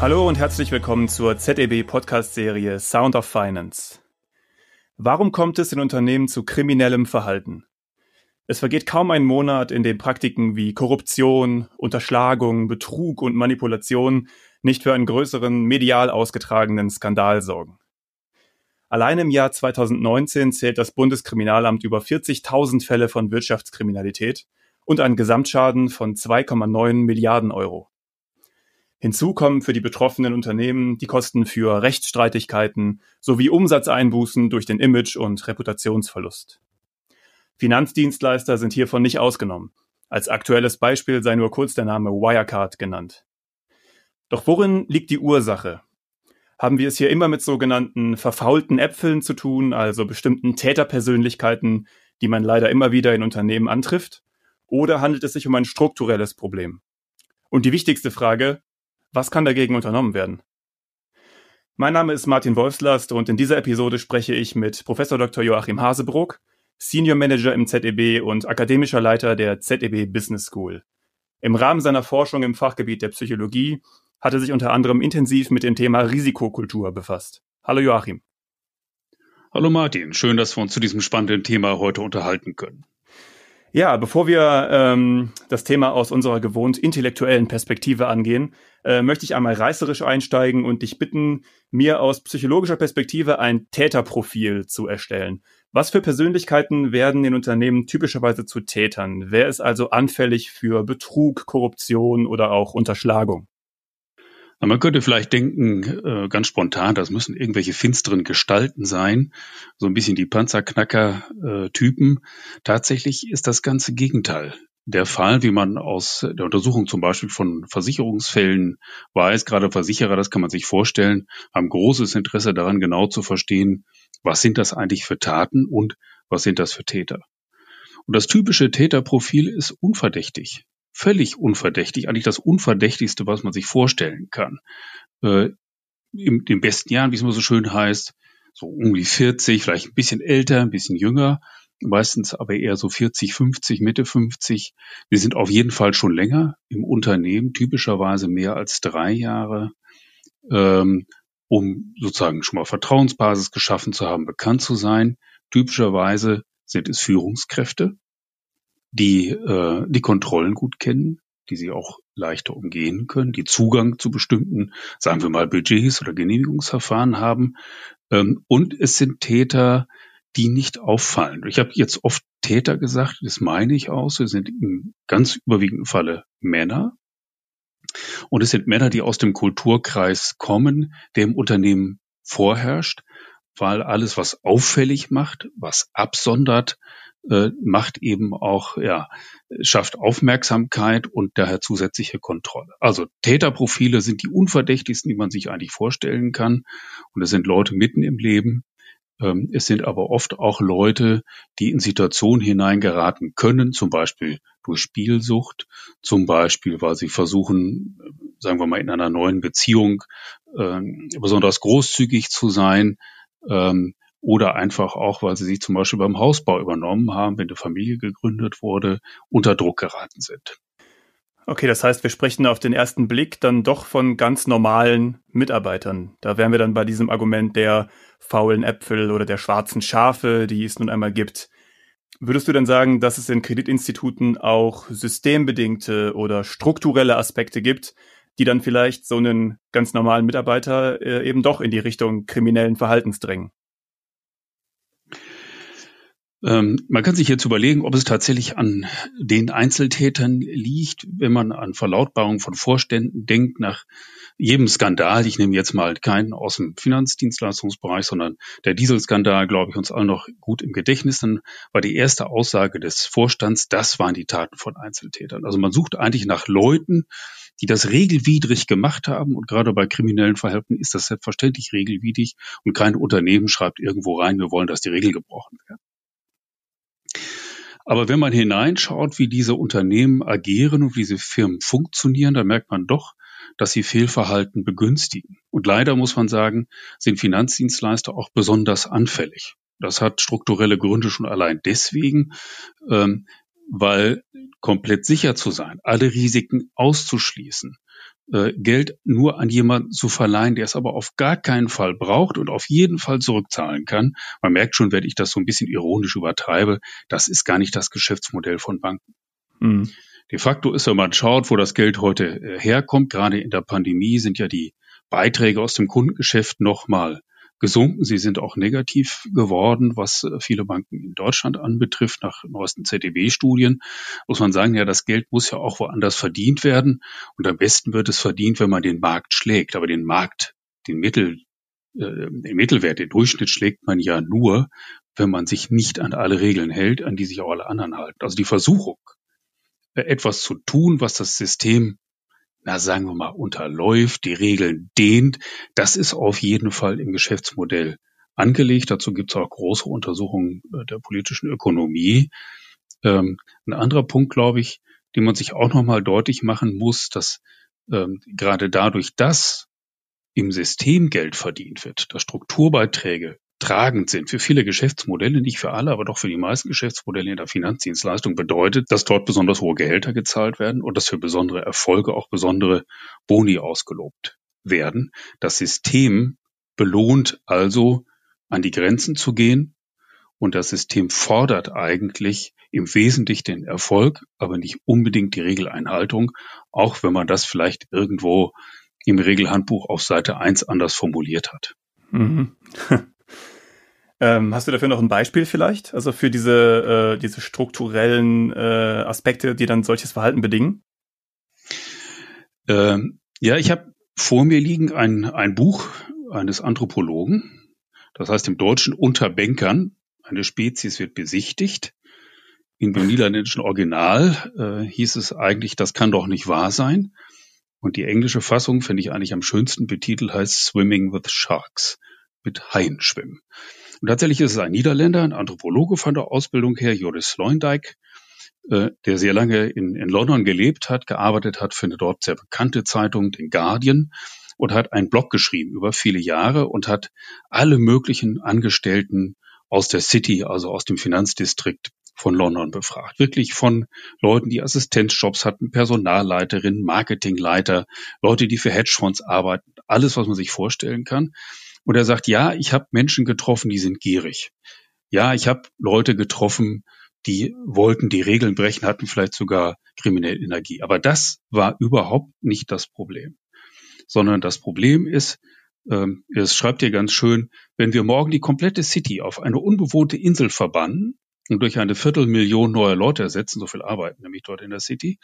Hallo und herzlich willkommen zur ZEB Podcast-Serie Sound of Finance. Warum kommt es in Unternehmen zu kriminellem Verhalten? Es vergeht kaum ein Monat, in dem Praktiken wie Korruption, Unterschlagung, Betrug und Manipulation nicht für einen größeren medial ausgetragenen Skandal sorgen. Allein im Jahr 2019 zählt das Bundeskriminalamt über 40.000 Fälle von Wirtschaftskriminalität und einen Gesamtschaden von 2,9 Milliarden Euro. Hinzu kommen für die betroffenen Unternehmen die Kosten für Rechtsstreitigkeiten sowie Umsatzeinbußen durch den Image- und Reputationsverlust. Finanzdienstleister sind hiervon nicht ausgenommen. Als aktuelles Beispiel sei nur kurz der Name Wirecard genannt. Doch worin liegt die Ursache? Haben wir es hier immer mit sogenannten verfaulten Äpfeln zu tun, also bestimmten Täterpersönlichkeiten, die man leider immer wieder in Unternehmen antrifft? Oder handelt es sich um ein strukturelles Problem? Und die wichtigste Frage, was kann dagegen unternommen werden? Mein Name ist Martin Wolfslast und in dieser Episode spreche ich mit Professor Dr. Joachim Hasebrook, Senior Manager im ZEB und akademischer Leiter der ZEB Business School. Im Rahmen seiner Forschung im Fachgebiet der Psychologie hat er sich unter anderem intensiv mit dem Thema Risikokultur befasst. Hallo Joachim. Hallo Martin, schön, dass wir uns zu diesem spannenden Thema heute unterhalten können. Ja, bevor wir ähm, das Thema aus unserer gewohnt intellektuellen Perspektive angehen, äh, möchte ich einmal reißerisch einsteigen und dich bitten, mir aus psychologischer Perspektive ein Täterprofil zu erstellen. Was für Persönlichkeiten werden in Unternehmen typischerweise zu Tätern? Wer ist also anfällig für Betrug, Korruption oder auch Unterschlagung? Man könnte vielleicht denken, äh, ganz spontan, das müssen irgendwelche finsteren Gestalten sein, so ein bisschen die Panzerknacker-Typen. Tatsächlich ist das ganze Gegenteil der Fall, wie man aus der Untersuchung zum Beispiel von Versicherungsfällen weiß. Gerade Versicherer, das kann man sich vorstellen, haben großes Interesse daran, genau zu verstehen, was sind das eigentlich für Taten und was sind das für Täter. Und das typische Täterprofil ist unverdächtig völlig unverdächtig, eigentlich das Unverdächtigste, was man sich vorstellen kann. Äh, in den besten Jahren, wie es immer so schön heißt, so um die 40, vielleicht ein bisschen älter, ein bisschen jünger, meistens aber eher so 40, 50, Mitte 50. Wir sind auf jeden Fall schon länger im Unternehmen, typischerweise mehr als drei Jahre, ähm, um sozusagen schon mal Vertrauensbasis geschaffen zu haben, bekannt zu sein. Typischerweise sind es Führungskräfte, die äh, die Kontrollen gut kennen, die sie auch leichter umgehen können, die Zugang zu bestimmten, sagen wir mal, Budgets oder Genehmigungsverfahren haben. Ähm, und es sind Täter, die nicht auffallen. Ich habe jetzt oft Täter gesagt, das meine ich aus. Es sind im ganz überwiegenden Falle Männer. Und es sind Männer, die aus dem Kulturkreis kommen, der im Unternehmen vorherrscht, weil alles, was auffällig macht, was absondert, äh, macht eben auch, ja, schafft Aufmerksamkeit und daher zusätzliche Kontrolle. Also Täterprofile sind die unverdächtigsten, die man sich eigentlich vorstellen kann. Und es sind Leute mitten im Leben. Ähm, es sind aber oft auch Leute, die in Situationen hineingeraten können, zum Beispiel durch Spielsucht, zum Beispiel, weil sie versuchen, sagen wir mal, in einer neuen Beziehung äh, besonders großzügig zu sein, ähm, oder einfach auch, weil sie sich zum Beispiel beim Hausbau übernommen haben, wenn eine Familie gegründet wurde, unter Druck geraten sind. Okay, das heißt, wir sprechen auf den ersten Blick dann doch von ganz normalen Mitarbeitern. Da wären wir dann bei diesem Argument der faulen Äpfel oder der schwarzen Schafe, die es nun einmal gibt. Würdest du denn sagen, dass es in Kreditinstituten auch systembedingte oder strukturelle Aspekte gibt, die dann vielleicht so einen ganz normalen Mitarbeiter äh, eben doch in die Richtung kriminellen Verhaltens drängen? Ähm, man kann sich jetzt überlegen, ob es tatsächlich an den Einzeltätern liegt, wenn man an Verlautbarungen von Vorständen denkt, nach jedem Skandal, ich nehme jetzt mal keinen aus dem Finanzdienstleistungsbereich, sondern der Dieselskandal, glaube ich, uns allen noch gut im Gedächtnis, dann war die erste Aussage des Vorstands, das waren die Taten von Einzeltätern. Also man sucht eigentlich nach Leuten, die das regelwidrig gemacht haben. Und gerade bei kriminellen Verhalten ist das selbstverständlich regelwidrig. Und kein Unternehmen schreibt irgendwo rein, wir wollen, dass die Regel gebrochen wird. Aber wenn man hineinschaut, wie diese Unternehmen agieren und wie diese Firmen funktionieren, dann merkt man doch, dass sie Fehlverhalten begünstigen. Und leider muss man sagen, sind Finanzdienstleister auch besonders anfällig. Das hat strukturelle Gründe schon allein deswegen, ähm, weil komplett sicher zu sein, alle Risiken auszuschließen, Geld nur an jemanden zu verleihen, der es aber auf gar keinen Fall braucht und auf jeden Fall zurückzahlen kann. Man merkt schon, wenn ich das so ein bisschen ironisch übertreibe, das ist gar nicht das Geschäftsmodell von Banken. Mhm. De facto ist, wenn man schaut, wo das Geld heute äh, herkommt, gerade in der Pandemie sind ja die Beiträge aus dem Kundengeschäft nochmal gesunken. Sie sind auch negativ geworden, was äh, viele Banken in Deutschland anbetrifft. Nach neuesten ZDB-Studien muss man sagen, ja, das Geld muss ja auch woanders verdient werden. Und am besten wird es verdient, wenn man den Markt schlägt. Aber den Markt, den Mittel, äh, den Mittelwert, den Durchschnitt schlägt man ja nur, wenn man sich nicht an alle Regeln hält, an die sich auch alle anderen halten. Also die Versuchung, äh, etwas zu tun, was das System na sagen wir mal, unterläuft, die Regeln dehnt. Das ist auf jeden Fall im Geschäftsmodell angelegt. Dazu gibt es auch große Untersuchungen äh, der politischen Ökonomie. Ähm, ein anderer Punkt, glaube ich, den man sich auch nochmal deutlich machen muss, dass ähm, gerade dadurch, dass im System Geld verdient wird, dass Strukturbeiträge tragend sind für viele Geschäftsmodelle, nicht für alle, aber doch für die meisten Geschäftsmodelle in der Finanzdienstleistung bedeutet, dass dort besonders hohe Gehälter gezahlt werden und dass für besondere Erfolge auch besondere Boni ausgelobt werden. Das System belohnt also, an die Grenzen zu gehen und das System fordert eigentlich im Wesentlichen den Erfolg, aber nicht unbedingt die Regeleinhaltung, auch wenn man das vielleicht irgendwo im Regelhandbuch auf Seite 1 anders formuliert hat. Mhm. Ähm, hast du dafür noch ein Beispiel vielleicht? Also für diese, äh, diese strukturellen äh, Aspekte, die dann solches Verhalten bedingen? Ähm, ja, ich habe vor mir liegen ein, ein Buch eines Anthropologen. Das heißt im Deutschen Unter Bänkern. Eine Spezies wird besichtigt. In dem niederländischen Original äh, hieß es eigentlich, das kann doch nicht wahr sein. Und die englische Fassung finde ich eigentlich am schönsten betitelt, heißt Swimming with Sharks, mit Haien schwimmen. Und tatsächlich ist es ein Niederländer, ein Anthropologe von der Ausbildung her, Joris Leundijk, äh, der sehr lange in, in London gelebt hat, gearbeitet hat für eine dort sehr bekannte Zeitung, den Guardian, und hat einen Blog geschrieben über viele Jahre und hat alle möglichen Angestellten aus der City, also aus dem Finanzdistrikt von London befragt. Wirklich von Leuten, die Assistenzjobs hatten, Personalleiterinnen, Marketingleiter, Leute, die für Hedgefonds arbeiten, alles, was man sich vorstellen kann. Und er sagt, ja, ich habe Menschen getroffen, die sind gierig. Ja, ich habe Leute getroffen, die wollten die Regeln brechen, hatten vielleicht sogar kriminelle Energie. Aber das war überhaupt nicht das Problem. Sondern das Problem ist, ähm, es schreibt hier ganz schön, wenn wir morgen die komplette City auf eine unbewohnte Insel verbannen und durch eine Viertelmillion neue Leute ersetzen, so viel arbeiten nämlich dort in der City,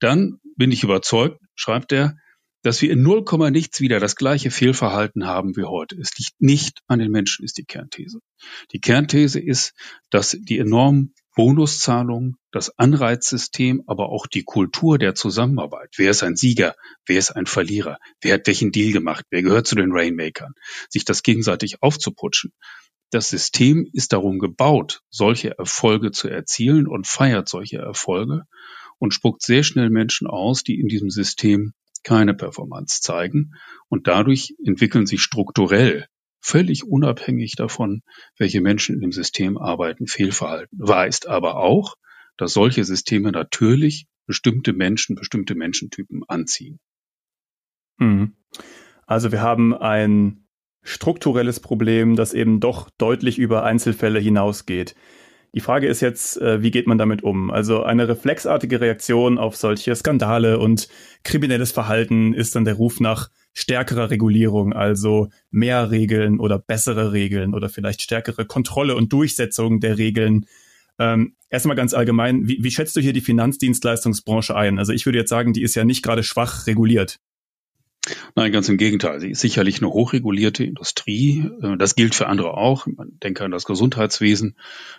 dann bin ich überzeugt, schreibt er, dass wir in null Komma nichts wieder das gleiche Fehlverhalten haben wie heute. Es liegt nicht an den Menschen, ist die Kernthese. Die Kernthese ist, dass die enormen Bonuszahlungen, das Anreizsystem, aber auch die Kultur der Zusammenarbeit. Wer ist ein Sieger? Wer ist ein Verlierer? Wer hat welchen Deal gemacht? Wer gehört zu den Rainmakern? Sich das gegenseitig aufzuputschen. Das System ist darum gebaut, solche Erfolge zu erzielen und feiert solche Erfolge und spuckt sehr schnell Menschen aus, die in diesem System keine Performance zeigen. Und dadurch entwickeln sich strukturell, völlig unabhängig davon, welche Menschen dem System arbeiten, Fehlverhalten. Weist aber auch, dass solche Systeme natürlich bestimmte Menschen, bestimmte Menschentypen anziehen. Mhm. Also wir haben ein strukturelles Problem, das eben doch deutlich über Einzelfälle hinausgeht. Die Frage ist jetzt, äh, wie geht man damit um? Also eine reflexartige Reaktion auf solche Skandale und kriminelles Verhalten ist dann der Ruf nach stärkerer Regulierung, also mehr Regeln oder bessere Regeln oder vielleicht stärkere Kontrolle und Durchsetzung der Regeln. Ähm, erstmal ganz allgemein, wie, wie schätzt du hier die Finanzdienstleistungsbranche ein? Also ich würde jetzt sagen, die ist ja nicht gerade schwach reguliert. Nein, ganz im Gegenteil. Sie ist sicherlich eine hochregulierte Industrie. Äh, das gilt für andere auch. Man denke an das Gesundheitswesen.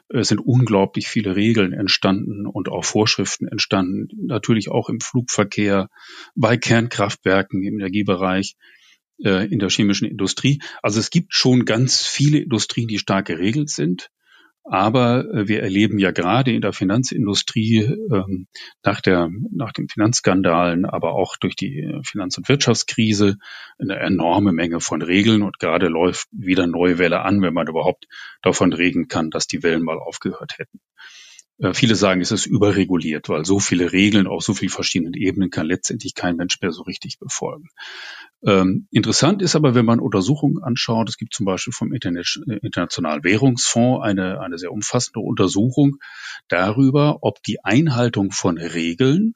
Es sind unglaublich viele Regeln entstanden und auch Vorschriften entstanden. Natürlich auch im Flugverkehr, bei Kernkraftwerken, im Energiebereich, äh, in der chemischen Industrie. Also es gibt schon ganz viele Industrien, die stark geregelt sind. Aber äh, wir erleben ja gerade in der Finanzindustrie ähm, nach, der, nach den Finanzskandalen, aber auch durch die äh, Finanz- und Wirtschaftskrise eine enorme Menge von Regeln und gerade läuft wieder neue Welle an, wenn man überhaupt davon reden kann, dass die Wellen mal aufgehört hätten. Äh, viele sagen, es ist überreguliert, weil so viele Regeln auf so vielen verschiedenen Ebenen kann letztendlich kein Mensch mehr so richtig befolgen. Ähm, interessant ist aber, wenn man Untersuchungen anschaut, es gibt zum Beispiel vom Internet, Internationalen Währungsfonds eine, eine sehr umfassende Untersuchung darüber, ob die Einhaltung von Regeln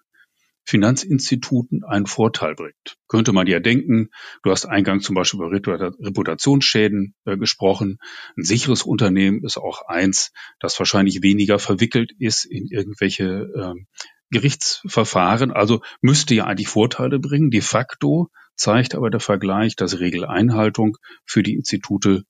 Finanzinstituten einen Vorteil bringt. Könnte man ja denken, du hast eingangs zum Beispiel über Reputationsschäden äh, gesprochen. Ein sicheres Unternehmen ist auch eins, das wahrscheinlich weniger verwickelt ist in irgendwelche äh, Gerichtsverfahren. Also müsste ja eigentlich Vorteile bringen. De facto zeigt aber der Vergleich, dass Regeleinhaltung für die Institute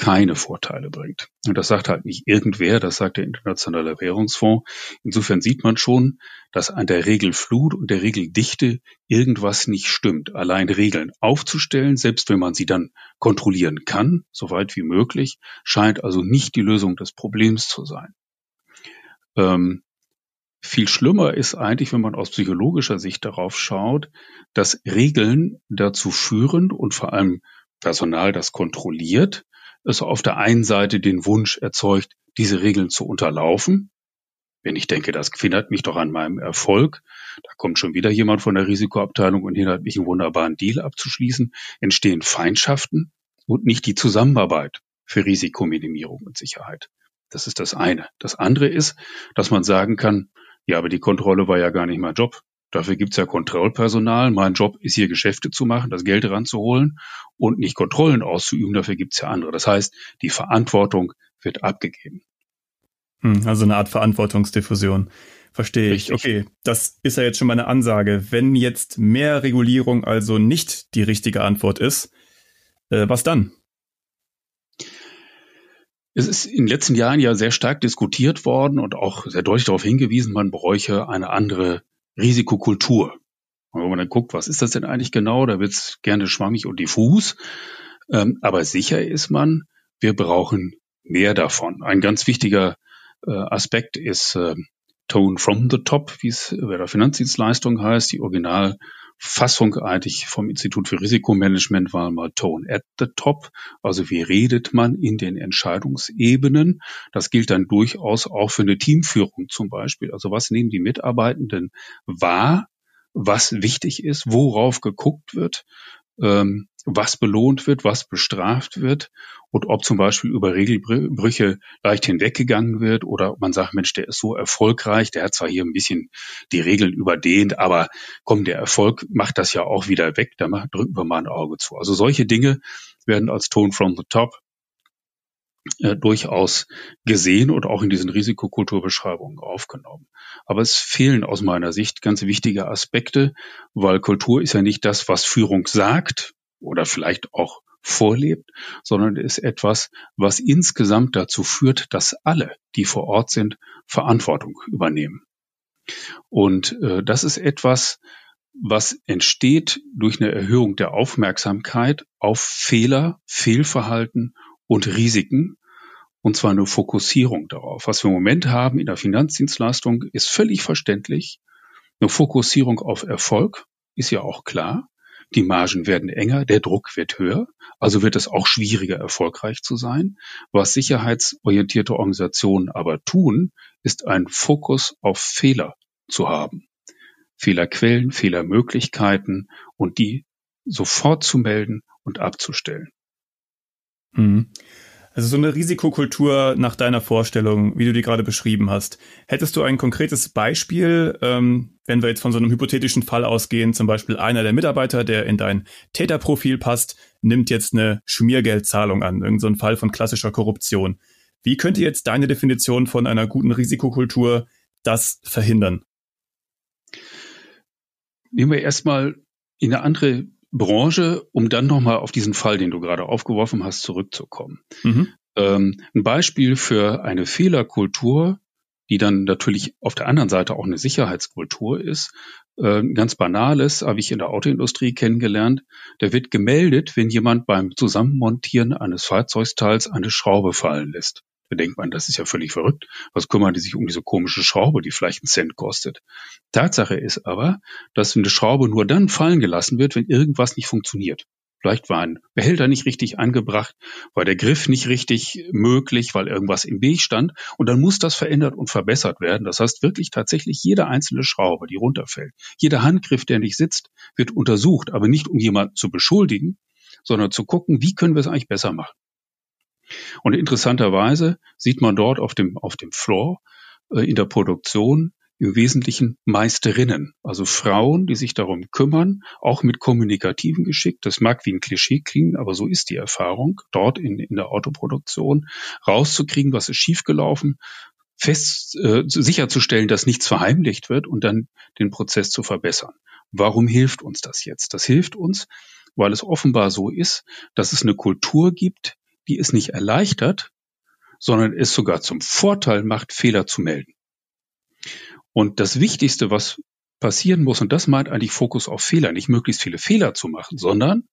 keine Vorteile bringt. Und das sagt halt nicht irgendwer, das sagt der Internationale Währungsfonds. Insofern sieht man schon, dass an der Regelflut und der Regeldichte irgendwas nicht stimmt. Allein Regeln aufzustellen, selbst wenn man sie dann kontrollieren kann, soweit wie möglich, scheint also nicht die Lösung des Problems zu sein. Ähm, viel schlimmer ist eigentlich, wenn man aus psychologischer Sicht darauf schaut, dass Regeln dazu führen und vor allem Personal das kontrolliert, es auf der einen Seite den Wunsch erzeugt, diese Regeln zu unterlaufen. Wenn ich denke, das hindert mich doch an meinem Erfolg, da kommt schon wieder jemand von der Risikoabteilung und hindert mich, einen wunderbaren Deal abzuschließen, entstehen Feindschaften und nicht die Zusammenarbeit für Risikominimierung und Sicherheit. Das ist das eine. Das andere ist, dass man sagen kann, ja, aber die Kontrolle war ja gar nicht mein Job. Dafür gibt's ja Kontrollpersonal. Mein Job ist hier Geschäfte zu machen, das Geld ranzuholen und nicht Kontrollen auszuüben. Dafür gibt's ja andere. Das heißt, die Verantwortung wird abgegeben. Hm, also eine Art Verantwortungsdiffusion. Verstehe ich. Okay, das ist ja jetzt schon mal eine Ansage. Wenn jetzt mehr Regulierung also nicht die richtige Antwort ist, äh, was dann? Es ist in den letzten Jahren ja sehr stark diskutiert worden und auch sehr deutlich darauf hingewiesen, man bräuche eine andere Risikokultur. Und wenn man dann guckt, was ist das denn eigentlich genau, da wird es gerne schwammig und diffus. Ähm, aber sicher ist man, wir brauchen mehr davon. Ein ganz wichtiger äh, Aspekt ist äh, Tone from the Top, wie es bei der Finanzdienstleistung heißt, die Original Fassung eigentlich vom Institut für Risikomanagement war mal Tone at the Top. Also wie redet man in den Entscheidungsebenen? Das gilt dann durchaus auch für eine Teamführung zum Beispiel. Also was nehmen die Mitarbeitenden wahr? Was wichtig ist, worauf geguckt wird? Ähm, was belohnt wird, was bestraft wird und ob zum Beispiel über Regelbrüche leicht hinweggegangen wird oder ob man sagt, Mensch, der ist so erfolgreich, der hat zwar hier ein bisschen die Regeln überdehnt, aber komm, der Erfolg macht das ja auch wieder weg, da drücken wir mal ein Auge zu. Also solche Dinge werden als Tone from the Top äh, durchaus gesehen und auch in diesen Risikokulturbeschreibungen aufgenommen. Aber es fehlen aus meiner Sicht ganz wichtige Aspekte, weil Kultur ist ja nicht das, was Führung sagt oder vielleicht auch vorlebt, sondern ist etwas, was insgesamt dazu führt, dass alle, die vor Ort sind, Verantwortung übernehmen. Und äh, das ist etwas, was entsteht durch eine Erhöhung der Aufmerksamkeit auf Fehler, Fehlverhalten und Risiken, und zwar eine Fokussierung darauf. Was wir im Moment haben in der Finanzdienstleistung ist völlig verständlich. Eine Fokussierung auf Erfolg ist ja auch klar. Die Margen werden enger, der Druck wird höher, also wird es auch schwieriger, erfolgreich zu sein. Was sicherheitsorientierte Organisationen aber tun, ist ein Fokus auf Fehler zu haben. Fehlerquellen, Fehlermöglichkeiten und die sofort zu melden und abzustellen. Mhm. Also so eine Risikokultur nach deiner Vorstellung, wie du die gerade beschrieben hast. Hättest du ein konkretes Beispiel, ähm, wenn wir jetzt von so einem hypothetischen Fall ausgehen, zum Beispiel einer der Mitarbeiter, der in dein Täterprofil passt, nimmt jetzt eine Schmiergeldzahlung an, irgendein so ein Fall von klassischer Korruption. Wie könnte jetzt deine Definition von einer guten Risikokultur das verhindern? Nehmen wir erstmal in eine andere Branche, um dann nochmal auf diesen Fall, den du gerade aufgeworfen hast, zurückzukommen. Mhm. Ähm, ein Beispiel für eine Fehlerkultur, die dann natürlich auf der anderen Seite auch eine Sicherheitskultur ist. Äh, ganz banales habe ich in der Autoindustrie kennengelernt. Da wird gemeldet, wenn jemand beim Zusammenmontieren eines Fahrzeugsteils eine Schraube fallen lässt. Da denkt man, das ist ja völlig verrückt. Was kümmern die sich um diese komische Schraube, die vielleicht einen Cent kostet? Tatsache ist aber, dass eine Schraube nur dann fallen gelassen wird, wenn irgendwas nicht funktioniert. Vielleicht war ein Behälter nicht richtig angebracht, war der Griff nicht richtig möglich, weil irgendwas im Weg stand. Und dann muss das verändert und verbessert werden. Das heißt wirklich tatsächlich jede einzelne Schraube, die runterfällt, jeder Handgriff, der nicht sitzt, wird untersucht, aber nicht um jemanden zu beschuldigen, sondern zu gucken, wie können wir es eigentlich besser machen. Und interessanterweise sieht man dort auf dem, auf dem Floor äh, in der Produktion im Wesentlichen Meisterinnen, also Frauen, die sich darum kümmern, auch mit kommunikativen Geschick. Das mag wie ein Klischee klingen, aber so ist die Erfahrung, dort in, in der Autoproduktion rauszukriegen, was ist schiefgelaufen, fest äh, sicherzustellen, dass nichts verheimlicht wird und dann den Prozess zu verbessern. Warum hilft uns das jetzt? Das hilft uns, weil es offenbar so ist, dass es eine Kultur gibt, die es nicht erleichtert, sondern es sogar zum Vorteil macht, Fehler zu melden. Und das Wichtigste, was passieren muss, und das meint eigentlich Fokus auf Fehler, nicht möglichst viele Fehler zu machen, sondern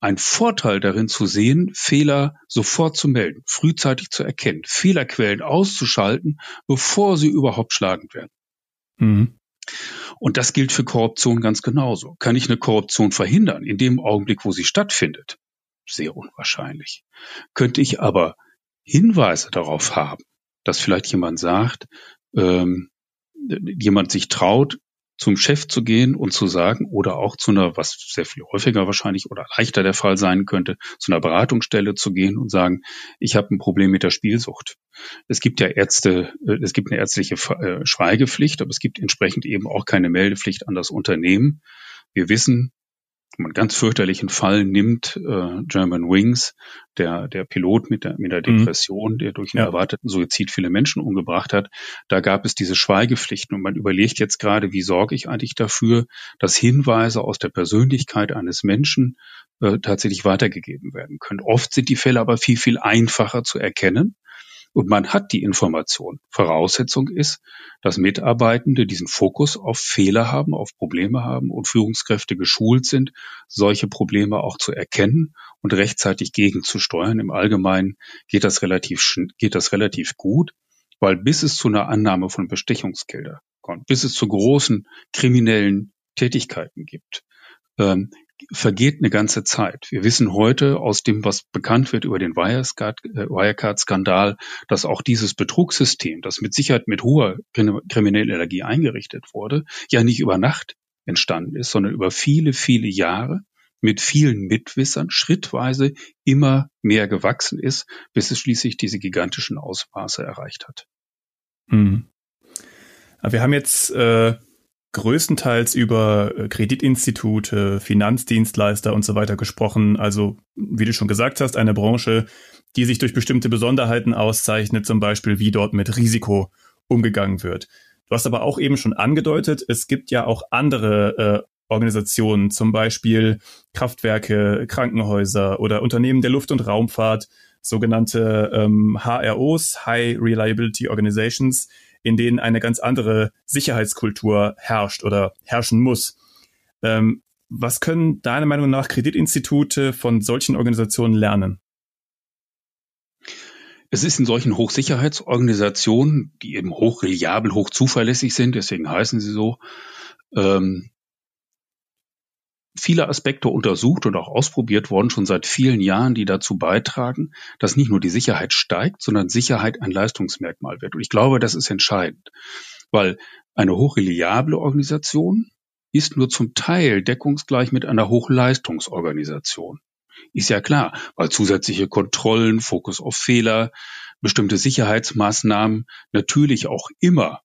ein Vorteil darin zu sehen, Fehler sofort zu melden, frühzeitig zu erkennen, Fehlerquellen auszuschalten, bevor sie überhaupt schlagend werden. Mhm. Und das gilt für Korruption ganz genauso. Kann ich eine Korruption verhindern in dem Augenblick, wo sie stattfindet? Sehr unwahrscheinlich. Könnte ich aber Hinweise darauf haben, dass vielleicht jemand sagt, ähm, jemand sich traut, zum Chef zu gehen und zu sagen oder auch zu einer, was sehr viel häufiger wahrscheinlich oder leichter der Fall sein könnte, zu einer Beratungsstelle zu gehen und sagen, ich habe ein Problem mit der Spielsucht. Es gibt ja Ärzte, äh, es gibt eine ärztliche äh, Schweigepflicht, aber es gibt entsprechend eben auch keine Meldepflicht an das Unternehmen. Wir wissen, einen ganz fürchterlichen Fall nimmt äh, German Wings, der, der Pilot mit der, mit der mhm. Depression, der durch einen ja. erwarteten Suizid viele Menschen umgebracht hat, da gab es diese Schweigepflichten und man überlegt jetzt gerade, wie sorge ich eigentlich dafür, dass Hinweise aus der Persönlichkeit eines Menschen äh, tatsächlich weitergegeben werden können. Oft sind die Fälle aber viel, viel einfacher zu erkennen und man hat die Information. Voraussetzung ist, dass Mitarbeitende diesen Fokus auf Fehler haben, auf Probleme haben und Führungskräfte geschult sind, solche Probleme auch zu erkennen und rechtzeitig gegenzusteuern. Im Allgemeinen geht das relativ, geht das relativ gut, weil bis es zu einer Annahme von Bestechungsgelder kommt, bis es zu großen kriminellen Tätigkeiten gibt, ähm, vergeht eine ganze Zeit. Wir wissen heute aus dem, was bekannt wird über den äh, Wirecard-Skandal, dass auch dieses Betrugssystem, das mit Sicherheit mit hoher kriminellen Energie eingerichtet wurde, ja nicht über Nacht entstanden ist, sondern über viele, viele Jahre mit vielen Mitwissern schrittweise immer mehr gewachsen ist, bis es schließlich diese gigantischen Ausmaße erreicht hat. Hm. Wir haben jetzt äh größtenteils über äh, Kreditinstitute, Finanzdienstleister und so weiter gesprochen. Also, wie du schon gesagt hast, eine Branche, die sich durch bestimmte Besonderheiten auszeichnet, zum Beispiel wie dort mit Risiko umgegangen wird. Du hast aber auch eben schon angedeutet, es gibt ja auch andere äh, Organisationen, zum Beispiel Kraftwerke, Krankenhäuser oder Unternehmen der Luft- und Raumfahrt, sogenannte ähm, HROs, High Reliability Organizations, in denen eine ganz andere Sicherheitskultur herrscht oder herrschen muss. Ähm, was können deiner Meinung nach Kreditinstitute von solchen Organisationen lernen? Es ist in solchen Hochsicherheitsorganisationen, die eben hochreliabel, hochzuverlässig sind, deswegen heißen sie so, ähm, viele Aspekte untersucht und auch ausprobiert worden, schon seit vielen Jahren, die dazu beitragen, dass nicht nur die Sicherheit steigt, sondern Sicherheit ein Leistungsmerkmal wird. Und ich glaube, das ist entscheidend, weil eine hochreliable Organisation ist nur zum Teil deckungsgleich mit einer Hochleistungsorganisation. Ist ja klar, weil zusätzliche Kontrollen, Fokus auf Fehler, bestimmte Sicherheitsmaßnahmen natürlich auch immer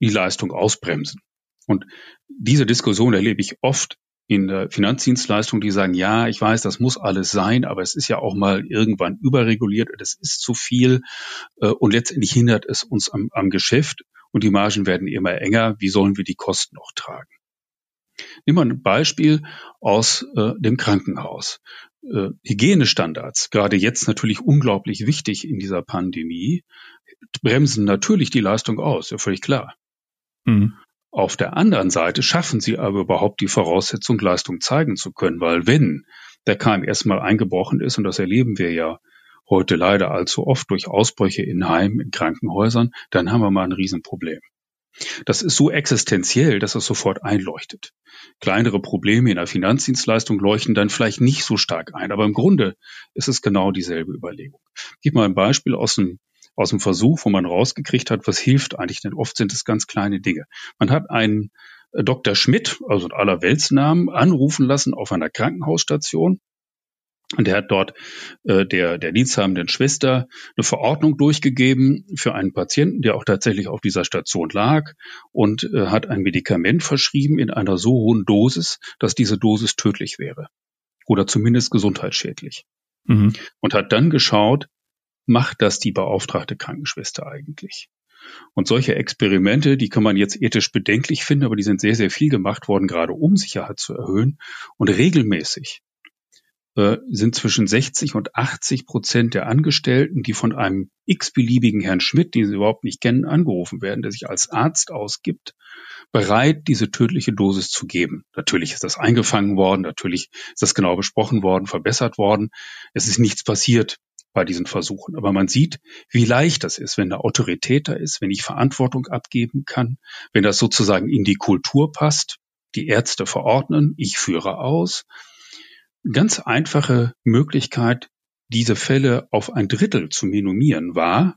die Leistung ausbremsen. Und diese Diskussion erlebe ich oft in der Finanzdienstleistung, die sagen, ja, ich weiß, das muss alles sein, aber es ist ja auch mal irgendwann überreguliert, es ist zu viel äh, und letztendlich hindert es uns am, am Geschäft und die Margen werden immer enger. Wie sollen wir die Kosten noch tragen? Nehmen wir ein Beispiel aus äh, dem Krankenhaus. Äh, Hygienestandards, gerade jetzt natürlich unglaublich wichtig in dieser Pandemie, bremsen natürlich die Leistung aus, ja völlig klar. Mhm. Auf der anderen Seite schaffen sie aber überhaupt die Voraussetzung, Leistung zeigen zu können, weil wenn der Keim erstmal eingebrochen ist, und das erleben wir ja heute leider allzu oft durch Ausbrüche in Heimen, in Krankenhäusern, dann haben wir mal ein Riesenproblem. Das ist so existenziell, dass es sofort einleuchtet. Kleinere Probleme in der Finanzdienstleistung leuchten dann vielleicht nicht so stark ein, aber im Grunde ist es genau dieselbe Überlegung. Ich gebe mal ein Beispiel aus dem, aus dem Versuch, wo man rausgekriegt hat, was hilft eigentlich, denn oft sind es ganz kleine Dinge. Man hat einen äh, Dr. Schmidt, also aller Weltsnamen, anrufen lassen auf einer Krankenhausstation und er hat dort äh, der, der diensthabenden Schwester eine Verordnung durchgegeben für einen Patienten, der auch tatsächlich auf dieser Station lag und äh, hat ein Medikament verschrieben in einer so hohen Dosis, dass diese Dosis tödlich wäre oder zumindest gesundheitsschädlich. Mhm. Und hat dann geschaut, macht das die beauftragte Krankenschwester eigentlich? Und solche Experimente, die kann man jetzt ethisch bedenklich finden, aber die sind sehr, sehr viel gemacht worden, gerade um Sicherheit zu erhöhen. Und regelmäßig äh, sind zwischen 60 und 80 Prozent der Angestellten, die von einem x-beliebigen Herrn Schmidt, den sie überhaupt nicht kennen, angerufen werden, der sich als Arzt ausgibt, bereit, diese tödliche Dosis zu geben. Natürlich ist das eingefangen worden, natürlich ist das genau besprochen worden, verbessert worden. Es ist nichts passiert bei diesen Versuchen. Aber man sieht, wie leicht das ist, wenn eine Autorität da ist, wenn ich Verantwortung abgeben kann, wenn das sozusagen in die Kultur passt. Die Ärzte verordnen, ich führe aus ganz einfache Möglichkeit, diese Fälle auf ein Drittel zu minimieren, war,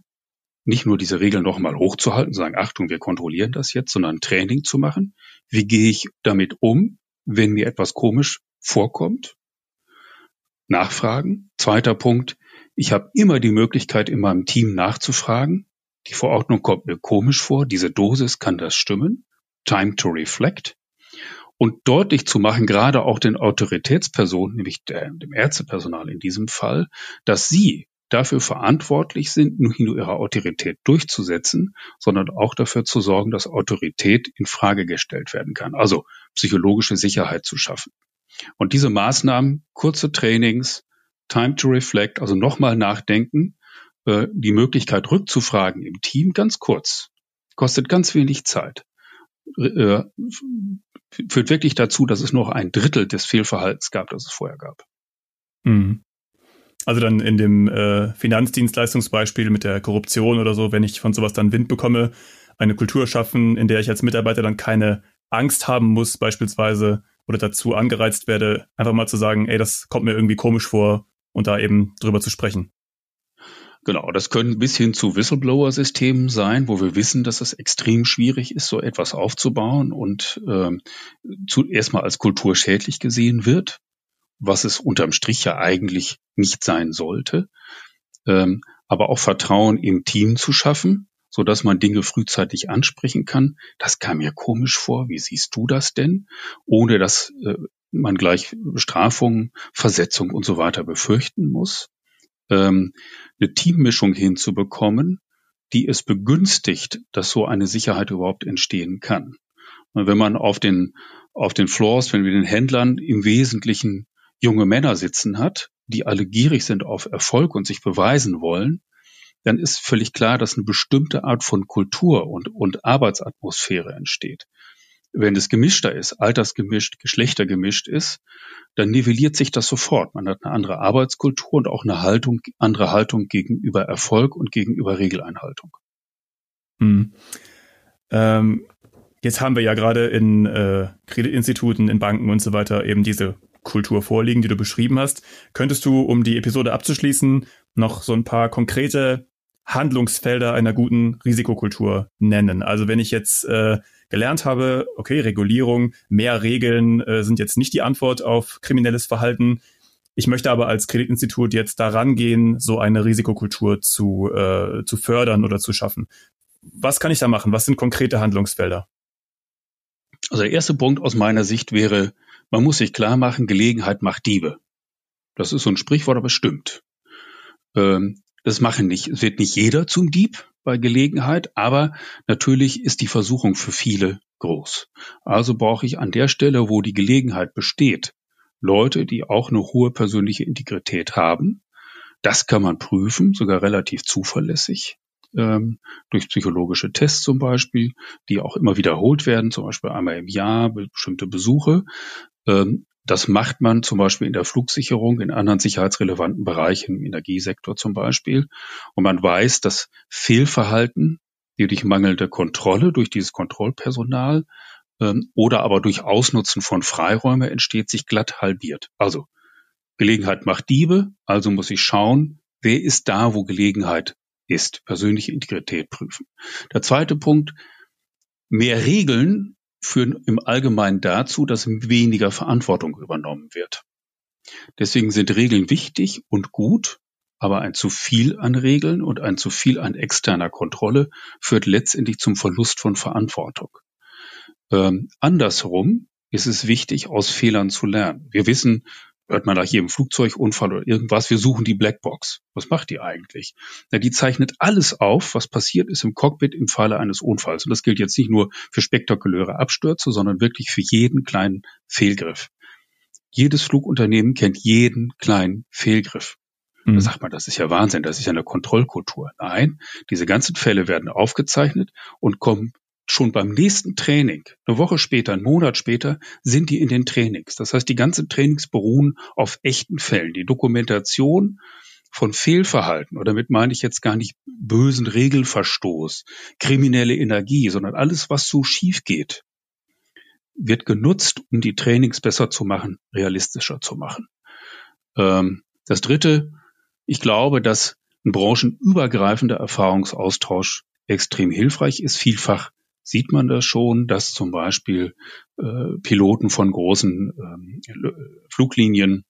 nicht nur diese Regeln nochmal hochzuhalten, sagen, Achtung, wir kontrollieren das jetzt, sondern Training zu machen. Wie gehe ich damit um, wenn mir etwas komisch vorkommt? Nachfragen. Zweiter Punkt. Ich habe immer die Möglichkeit, in meinem Team nachzufragen. Die Verordnung kommt mir komisch vor. Diese Dosis kann das stimmen. Time to reflect und deutlich zu machen, gerade auch den Autoritätspersonen, nämlich dem Ärztepersonal in diesem Fall, dass sie dafür verantwortlich sind, nicht nur ihre Autorität durchzusetzen, sondern auch dafür zu sorgen, dass Autorität in Frage gestellt werden kann. Also psychologische Sicherheit zu schaffen. Und diese Maßnahmen, kurze Trainings, Time to Reflect, also nochmal nachdenken, äh, die Möglichkeit rückzufragen im Team, ganz kurz, kostet ganz wenig Zeit äh, führt wirklich dazu, dass es noch ein Drittel des Fehlverhaltens gab, das es vorher gab. Mhm. Also dann in dem äh, Finanzdienstleistungsbeispiel mit der Korruption oder so, wenn ich von sowas dann Wind bekomme, eine Kultur schaffen, in der ich als Mitarbeiter dann keine Angst haben muss, beispielsweise, oder dazu angereizt werde, einfach mal zu sagen, ey, das kommt mir irgendwie komisch vor und da eben drüber zu sprechen. Genau, das können bis hin zu Whistleblower-Systemen sein, wo wir wissen, dass es extrem schwierig ist, so etwas aufzubauen und ähm, zu, erstmal als kulturschädlich gesehen wird, was es unterm Strich ja eigentlich nicht sein sollte. Ähm, aber auch Vertrauen im Team zu schaffen, so dass man Dinge frühzeitig ansprechen kann. Das kam mir komisch vor. Wie siehst du das denn? Ohne dass äh, man gleich Bestrafungen, Versetzung und so weiter befürchten muss ähm, eine Teammischung hinzubekommen, die es begünstigt, dass so eine Sicherheit überhaupt entstehen kann. Wenn man auf den, auf den Floors, wenn wir den Händlern im Wesentlichen junge Männer sitzen hat, die alle gierig sind auf Erfolg und sich beweisen wollen, dann ist völlig klar, dass eine bestimmte Art von Kultur und, und Arbeitsatmosphäre entsteht. Wenn es gemischter ist, altersgemischt, geschlechtergemischt ist, dann nivelliert sich das sofort. Man hat eine andere Arbeitskultur und auch eine Haltung, andere Haltung gegenüber Erfolg und gegenüber Regeleinhaltung. Hm. Ähm, jetzt haben wir ja gerade in äh, Kreditinstituten, in Banken und so weiter eben diese Kultur vorliegen, die du beschrieben hast. Könntest du, um die Episode abzuschließen, noch so ein paar konkrete Handlungsfelder einer guten Risikokultur nennen? Also wenn ich jetzt äh, gelernt habe, okay, Regulierung, mehr Regeln äh, sind jetzt nicht die Antwort auf kriminelles Verhalten. Ich möchte aber als Kreditinstitut jetzt daran gehen, so eine Risikokultur zu, äh, zu fördern oder zu schaffen. Was kann ich da machen? Was sind konkrete Handlungsfelder? Also der erste Punkt aus meiner Sicht wäre, man muss sich klar machen, Gelegenheit macht Diebe. Das ist so ein Sprichwort, aber stimmt. Ähm, das machen nicht, wird nicht jeder zum Dieb, bei Gelegenheit, aber natürlich ist die Versuchung für viele groß. Also brauche ich an der Stelle, wo die Gelegenheit besteht, Leute, die auch eine hohe persönliche Integrität haben. Das kann man prüfen, sogar relativ zuverlässig, ähm, durch psychologische Tests zum Beispiel, die auch immer wiederholt werden, zum Beispiel einmal im Jahr, bestimmte Besuche. Ähm, das macht man zum Beispiel in der Flugsicherung, in anderen sicherheitsrelevanten Bereichen, im Energiesektor zum Beispiel. Und man weiß, dass Fehlverhalten die durch mangelnde Kontrolle, durch dieses Kontrollpersonal ähm, oder aber durch Ausnutzen von Freiräume entsteht, sich glatt halbiert. Also Gelegenheit macht Diebe, also muss ich schauen, wer ist da, wo Gelegenheit ist. Persönliche Integrität prüfen. Der zweite Punkt, mehr Regeln führen im Allgemeinen dazu, dass weniger Verantwortung übernommen wird. Deswegen sind Regeln wichtig und gut, aber ein zu viel an Regeln und ein zu viel an externer Kontrolle führt letztendlich zum Verlust von Verantwortung. Ähm, andersrum ist es wichtig, aus Fehlern zu lernen. Wir wissen, hört man nach jedem Flugzeugunfall oder irgendwas, wir suchen die Blackbox. Was macht die eigentlich? Na, die zeichnet alles auf, was passiert ist im Cockpit im Falle eines Unfalls. Und das gilt jetzt nicht nur für spektakuläre Abstürze, sondern wirklich für jeden kleinen Fehlgriff. Jedes Flugunternehmen kennt jeden kleinen Fehlgriff. Da mhm. sagt man, das ist ja Wahnsinn, das ist ja eine Kontrollkultur. Nein, diese ganzen Fälle werden aufgezeichnet und kommen schon beim nächsten Training, eine Woche später, einen Monat später, sind die in den Trainings. Das heißt, die ganzen Trainings beruhen auf echten Fällen. Die Dokumentation von Fehlverhalten, oder damit meine ich jetzt gar nicht bösen Regelverstoß, kriminelle Energie, sondern alles, was so schief geht, wird genutzt, um die Trainings besser zu machen, realistischer zu machen. Ähm, das Dritte, ich glaube, dass ein branchenübergreifender Erfahrungsaustausch extrem hilfreich ist. Vielfach sieht man das schon, dass zum Beispiel äh, Piloten von großen ähm, Fluglinien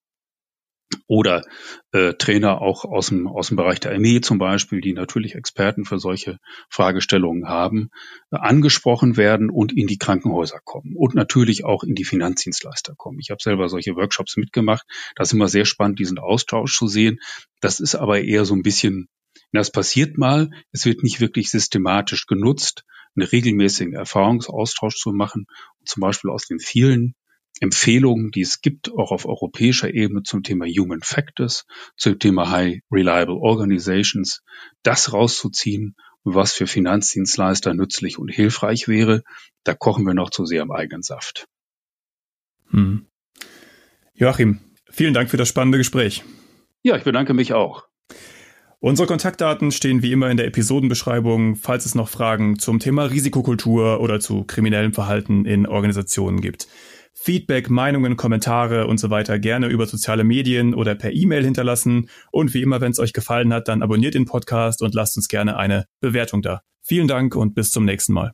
oder äh, Trainer auch aus dem, aus dem Bereich der Armee zum Beispiel, die natürlich Experten für solche Fragestellungen haben, äh, angesprochen werden und in die Krankenhäuser kommen und natürlich auch in die Finanzdienstleister kommen. Ich habe selber solche Workshops mitgemacht. Das ist immer sehr spannend, diesen Austausch zu sehen. Das ist aber eher so ein bisschen, das passiert mal, es wird nicht wirklich systematisch genutzt einen regelmäßigen Erfahrungsaustausch zu machen, zum Beispiel aus den vielen Empfehlungen, die es gibt, auch auf europäischer Ebene zum Thema Human Factors, zum Thema High Reliable Organizations, das rauszuziehen, was für Finanzdienstleister nützlich und hilfreich wäre. Da kochen wir noch zu sehr im eigenen Saft. Hm. Joachim, vielen Dank für das spannende Gespräch. Ja, ich bedanke mich auch. Unsere Kontaktdaten stehen wie immer in der Episodenbeschreibung, falls es noch Fragen zum Thema Risikokultur oder zu kriminellem Verhalten in Organisationen gibt. Feedback, Meinungen, Kommentare und so weiter gerne über soziale Medien oder per E-Mail hinterlassen. Und wie immer, wenn es euch gefallen hat, dann abonniert den Podcast und lasst uns gerne eine Bewertung da. Vielen Dank und bis zum nächsten Mal.